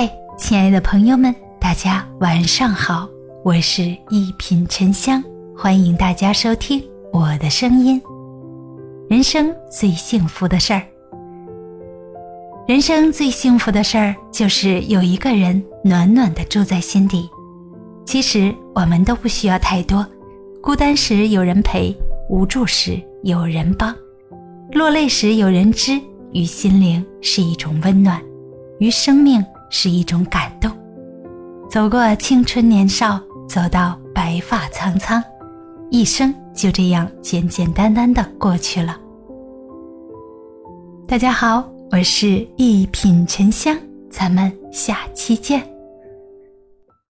嗨，亲爱的朋友们，大家晚上好，我是一品沉香，欢迎大家收听我的声音。人生最幸福的事儿，人生最幸福的事儿就是有一个人暖暖的住在心底。其实我们都不需要太多，孤单时有人陪，无助时有人帮，落泪时有人知，于心灵是一种温暖，于生命。是一种感动，走过青春年少，走到白发苍苍，一生就这样简简单单的过去了。大家好，我是一品沉香，咱们下期见。